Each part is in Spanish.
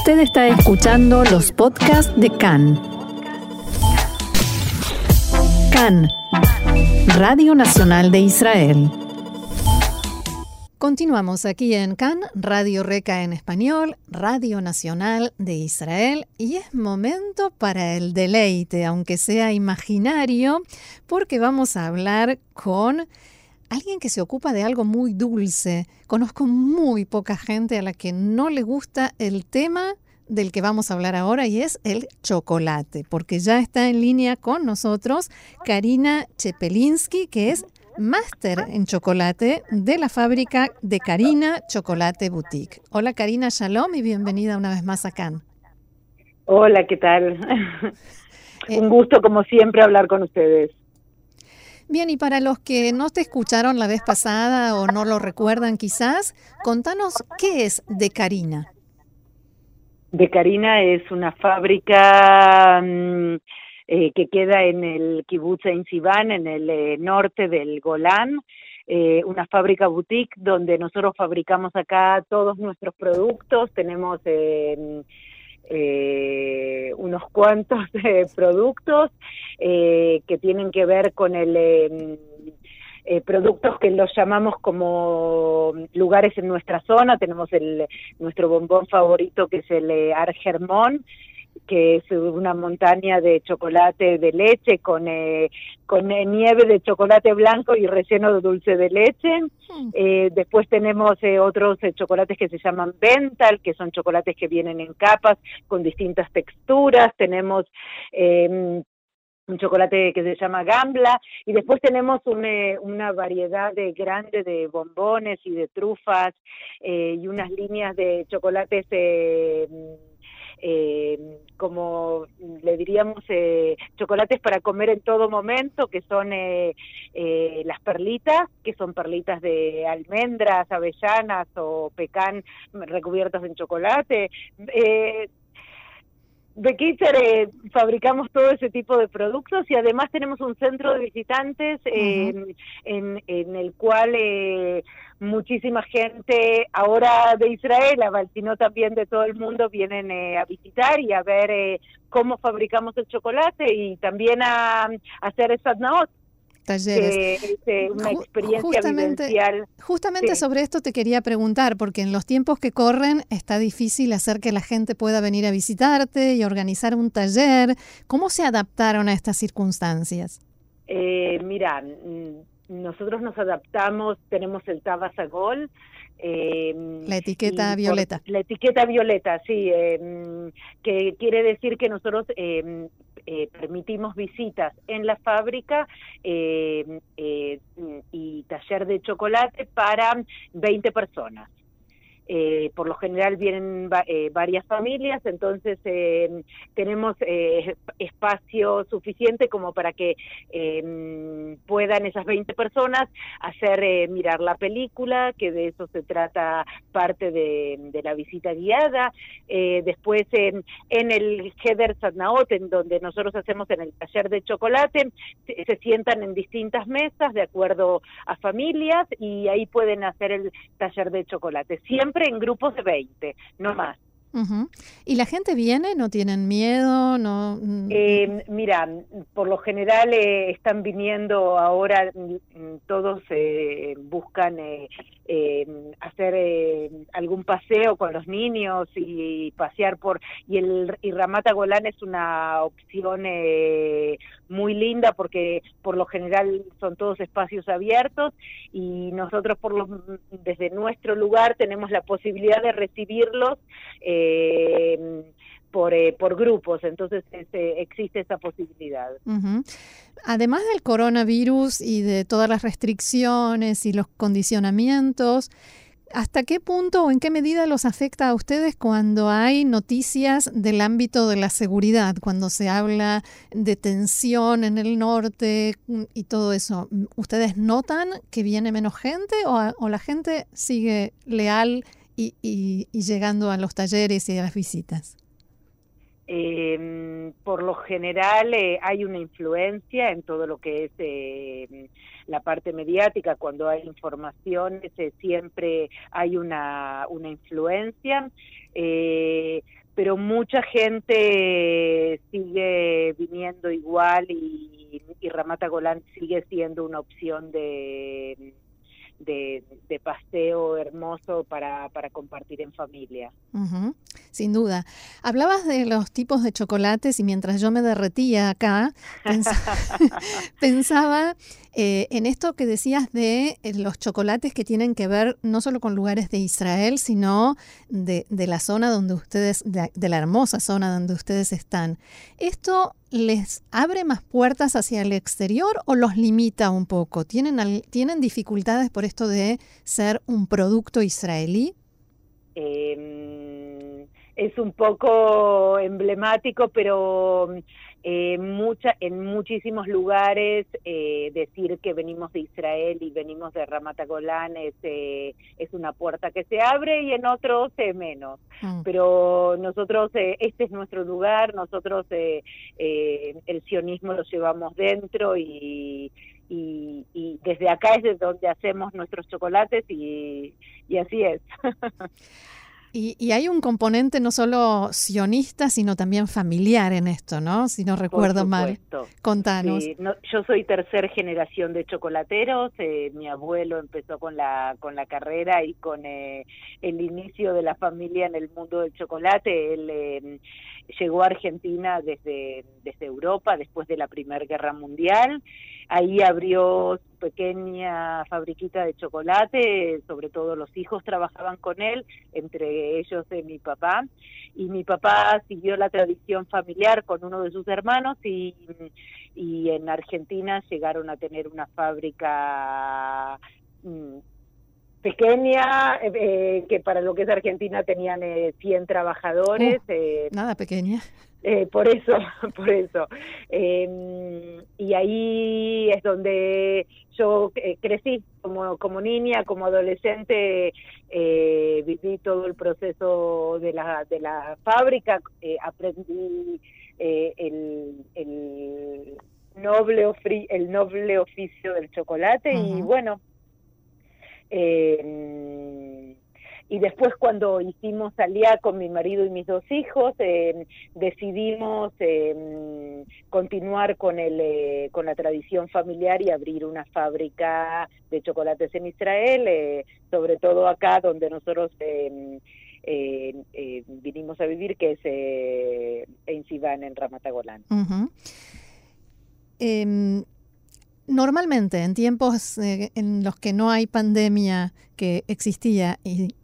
Usted está escuchando los podcasts de CAN. CAN, Radio Nacional de Israel. Continuamos aquí en CAN, Radio Reca en español, Radio Nacional de Israel, y es momento para el deleite, aunque sea imaginario, porque vamos a hablar con alguien que se ocupa de algo muy dulce. Conozco muy poca gente a la que no le gusta el tema del que vamos a hablar ahora y es el chocolate, porque ya está en línea con nosotros Karina Chepelinsky, que es máster en chocolate de la fábrica de Karina Chocolate Boutique. Hola Karina, shalom y bienvenida una vez más a Cannes. Hola, ¿qué tal? Eh, Un gusto como siempre hablar con ustedes. Bien, y para los que no te escucharon la vez pasada o no lo recuerdan quizás, contanos qué es de Karina. De Karina es una fábrica mm, eh, que queda en el kibbutz Ein Sivan, en el eh, norte del Golán, eh, una fábrica boutique donde nosotros fabricamos acá todos nuestros productos. Tenemos eh, unos cuantos productos eh, que tienen que ver con el em, eh, productos que los llamamos como lugares en nuestra zona. Tenemos el nuestro bombón favorito que es el eh, Argermón, que es una montaña de chocolate de leche con, eh, con eh, nieve de chocolate blanco y relleno de dulce de leche. Hmm. Eh, después tenemos eh, otros chocolates que se llaman Bental, que son chocolates que vienen en capas con distintas texturas. Tenemos em, un chocolate que se llama Gambla y después tenemos una variedad de grande de bombones y de trufas y unas líneas de chocolates eh, eh, como le diríamos, eh, chocolates para comer en todo momento, que son eh, eh, las perlitas, que son perlitas de almendras, avellanas o pecan recubiertas en chocolate. De Kitzer eh, fabricamos todo ese tipo de productos y además tenemos un centro de visitantes eh, en, en el cual eh, muchísima gente ahora de Israel, sino también de todo el mundo, vienen eh, a visitar y a ver eh, cómo fabricamos el chocolate y también a, a hacer esatnaot, talleres. Eh, una experiencia justamente, vivencial. Justamente Sí. sobre esto te quería preguntar, porque en los tiempos que corren está difícil hacer que la gente pueda venir a visitarte y organizar un taller. ¿Cómo se adaptaron a estas circunstancias? Eh, mira, nosotros nos adaptamos, tenemos el Tabasagol. Eh, La etiqueta por- violeta. la etiqueta violeta, sí, eh, que quiere decir que nosotros eh, eh, permitimos visitas en la fábrica eh, eh, y taller de chocolate para 20 personas. Eh, por lo general vienen va- eh, varias familias, entonces eh, tenemos espacio suficiente como para que eh, puedan esas 20 personas hacer eh, mirar la película, que de eso se trata parte de, la visita guiada. Eh, después en, en el Heder Sadnaot, en donde nosotros hacemos en el taller de chocolate, se, se sientan en distintas mesas de acuerdo a familias y ahí pueden hacer el taller de chocolate, siempre en grupos de 20, no más. ¿Y la gente viene? ¿No tienen miedo? No, mm, Eh, mira, por lo general eh, están viniendo ahora, mm, todos eh, buscan eh, eh, hacer eh, algún paseo con los niños y pasear por y el y Ramata Golán es una opción eh, muy linda porque por lo general son todos espacios abiertos y nosotros por lo, desde nuestro lugar tenemos la posibilidad de recibirlos eh, por, eh, por grupos, entonces este, existe esa posibilidad. Además del coronavirus y de todas las restricciones y los condicionamientos, ¿hasta qué punto o en qué medida los afecta a ustedes cuando hay noticias del ámbito de la seguridad, cuando se habla de tensión en el norte mm, y todo eso? ¿Ustedes notan que viene menos gente o, la gente sigue leal y llegando a los talleres y a las visitas? Eh, por lo general eh, hay una influencia en todo lo que es eh, la parte mediática, cuando hay informaciones eh, siempre hay una, una influencia, eh, pero mucha gente sigue viniendo igual y, y Ramata Golán sigue siendo una opción de de, paseo hermoso para, para, compartir en familia. Sin duda. Hablabas de los tipos de chocolates y mientras yo me derretía acá, pensaba eh, en esto que decías de eh, los chocolates que tienen que ver no solo con lugares de Israel, sino de, de la zona donde ustedes, de, la hermosa zona donde ustedes están. ¿Esto les abre más puertas hacia el exterior o los limita un poco? ¿Tienen, ¿tienen dificultades por esto de ser un producto israelí? Em, es un poco emblemático, pero eh, mucha, en muchísimos lugares eh, decir que venimos de Israel y venimos de Ramat es, eh, es una puerta que se abre y en otros menos. Mm. Pero nosotros, este es nuestro lugar, nosotros el sionismo lo llevamos dentro y, y, y, desde acá es de donde hacemos nuestros chocolates y, y así es. Y, hay un componente no solo sionista, sino también familiar en esto, ¿no? Si no recuerdo mal. Contanos. yo soy tercer generación de chocolateros. Eh, mi abuelo empezó con la con la carrera y con eh, el inicio de la familia en el mundo del chocolate. Él eh, llegó a Argentina desde desde Europa después de la Primera Guerra Mundial. Ahí abrió su pequeña fabriquita de chocolate, sobre todo los hijos trabajaban con él, entre ellos de mi papá, y mi papá siguió la tradición familiar con uno de sus hermanos y, y en Argentina llegaron a tener una fábrica mm, pequeña, eh, que para lo que es Argentina tenían 100 eh, trabajadores. Uh, eh, nada pequeña. Eh, por eso, por eso. Eh, y ahí es donde yo eh, crecí como, como niña, como adolescente, eh, viví todo el proceso de la, de la fábrica, eh, aprendí el, el, noble el noble oficio del chocolate y bueno, eh, y después cuando hicimos salía con mi marido y mis dos hijos, eh, decidimos eh, continuar con, el, eh, con la tradición familiar y abrir una fábrica de chocolates en Israel, sobre todo acá donde nosotros vinimos a vivir, que es en Sivan, en Ramatagolán. Normalmente, en tiempos en los que no hay pandemia que existía y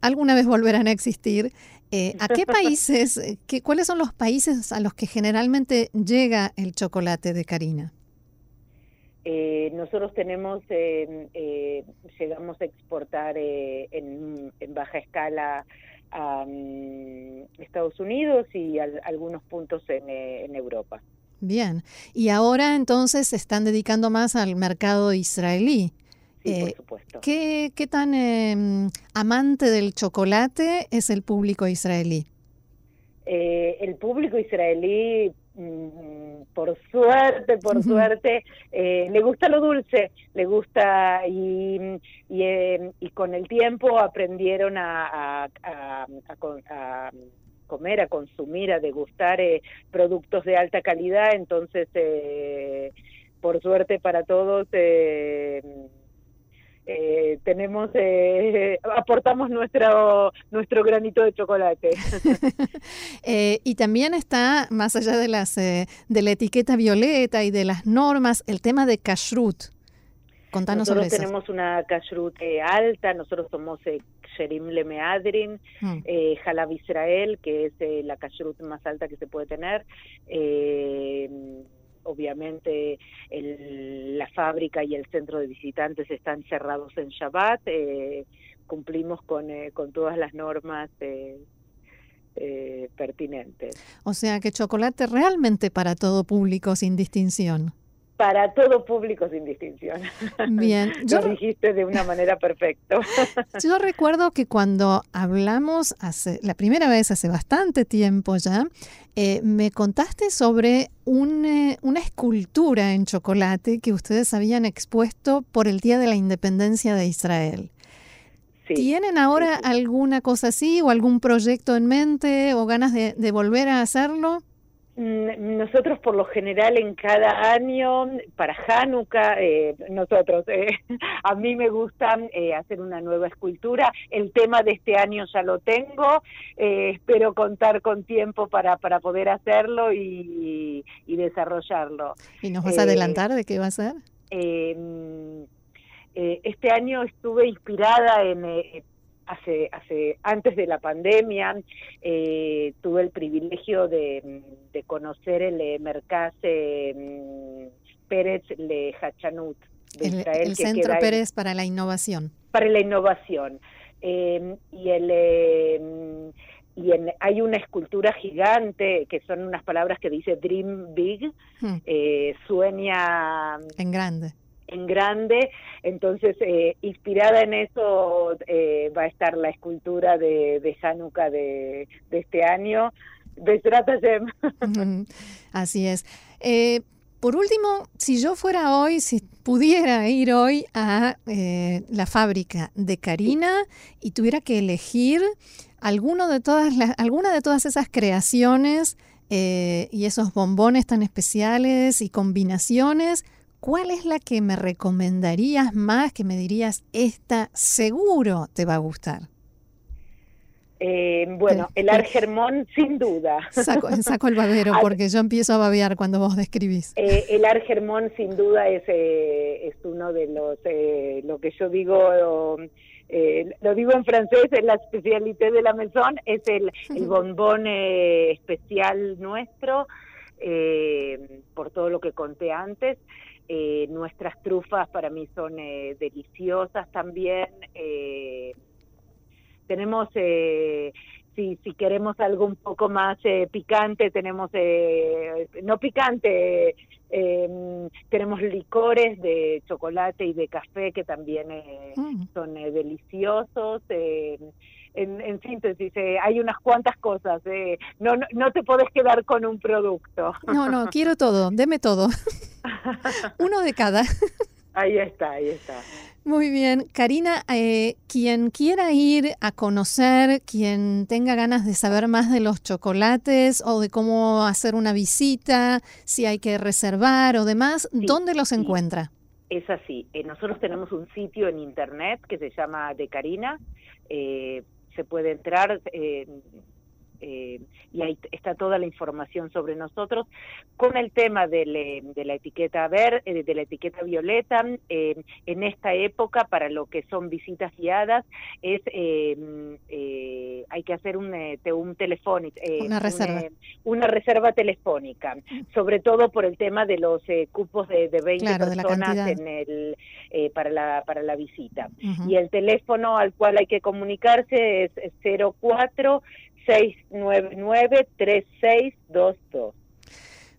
alguna vez volverán a existir. Eh, ¿A qué países, eh, qué, cuáles son los países a los que generalmente llega el chocolate de Karina? Eh, nosotros tenemos, llegamos a exportar en, baja escala a mm, Estados Unidos y a, algunos puntos en, en Europa. Bien, y ahora entonces se están dedicando más al mercado israelí. Sí, por eh, supuesto. ¿qué, ¿Qué tan eh, amante del chocolate es el público israelí? Eh, el público israelí, mm, por suerte, por suerte, eh, le gusta lo dulce, le gusta y, y, eh, y con el tiempo aprendieron a, a, a, a comer, a consumir, a degustar eh, productos de alta calidad, entonces, eh, por suerte para todos, eh, eh, tenemos eh, aportamos nuestro nuestro granito de chocolate. Eh, y también está más allá de las eh, de la etiqueta violeta y de las normas el tema de kashrut contanos nosotros sobre tenemos una kashrut eh, alta nosotros somos eh, Sherim Lemeadrin, mm. eh, Halab Israel, que es eh, la kashrut más alta que se puede tener. Eh, obviamente el, la fábrica y el centro de visitantes están cerrados en Shabbat, eh, cumplimos con, eh, con todas las normas eh, eh, pertinentes. O sea que chocolate realmente para todo público sin distinción para todo público sin distinción. Bien, yo lo dijiste de una manera perfecta. Yo recuerdo que cuando hablamos hace la primera vez hace bastante tiempo ya, eh, me contaste sobre un, eh, una escultura en chocolate que ustedes habían expuesto por el Día de la Independencia de Israel. ¿Tienen ahora alguna cosa así o algún proyecto en mente o ganas de, de volver a hacerlo? Mm, nosotros por lo general en cada año, para Hanukkah, eh, nosotros, eh, a mí me gusta eh, hacer una nueva escultura. El tema de este año ya lo tengo, espero contar con tiempo para, para poder hacerlo y, y desarrollarlo. ¿Y nos vas a adelantar de qué va a ser? Em, este año estuve inspirada en hace, hace antes de la pandemia eh, tuve el privilegio de, conocer el eh, Mercaz eh, Pérez Le Hachanut de el, Israel. El Centro Pérez para la Innovación. Para la innovación. y el y en, hay una escultura gigante que son unas palabras que dice Dream Big, hmm. sueña en grande en grande, entonces eh, inspirada en eso eh, va a estar la escultura de, de Hanukkah de, este año. Así es. Eh, por último, si yo fuera hoy, si pudiera ir hoy a la fábrica de Karina y tuviera que elegir alguno de todas las, alguna de todas esas creaciones y esos bombones tan especiales y combinaciones, ¿cuál es la que me recomendarías más, que me dirías, esta seguro te va a gustar? Eh, bueno, el Argermón sin duda. Saco, saco el babero porque yo empiezo a babear cuando vos describís. Eh, el Argermón sin duda es, eh, es uno de los, lo que yo digo, lo digo en francés, es la especialité de la maison, es el, el bombón especial nuestro, por todo lo que conté antes. Eh, nuestras trufas para mí son eh, deliciosas también. Eh, tenemos, si, si queremos algo un poco más picante, tenemos, no picante, em, tenemos licores de chocolate y de café que también mm. son deliciosos en, síntesis, eh, hay unas cuantas cosas. Eh. No, no, te podés quedar con un producto. No, no, quiero todo, deme todo. Uno de cada. ahí está, ahí está. Muy bien, Karina, eh, quien quiera ir a conocer, quien tenga ganas de saber más de los chocolates o de cómo hacer una visita, si hay que reservar o demás, ¿dónde los encuentra? Es así, nosotros tenemos un sitio en internet que se llama De Karina, eh, se puede entrar eh, eh, y ahí está toda la información sobre nosotros. Con el tema de, la etiqueta ver, eh, de la etiqueta violeta, en esta época para lo que son visitas guiadas es hay que hacer un, un telefónico, una reserva, una reserva telefónica, sobre todo por el tema de los cupos de, de 20 personas en el para la para la visita. Y el teléfono al cual hay que comunicarse es 04 699-3622.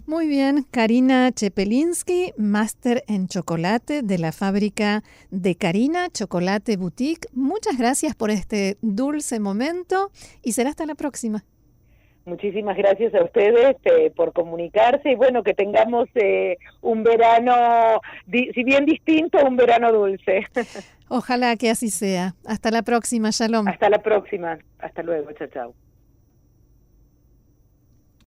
Muy bien, Karina Chepelinsky, máster en chocolate de la fábrica de Karina Chocolate Boutique. Muchas gracias por este dulce momento y será hasta la próxima. Muchísimas gracias a ustedes eh, por comunicarse y bueno, que tengamos eh, un verano, si bien distinto, un verano dulce. Ojalá que así sea. Hasta la próxima, Shalom. Hasta la próxima. Hasta luego. Chao, chao.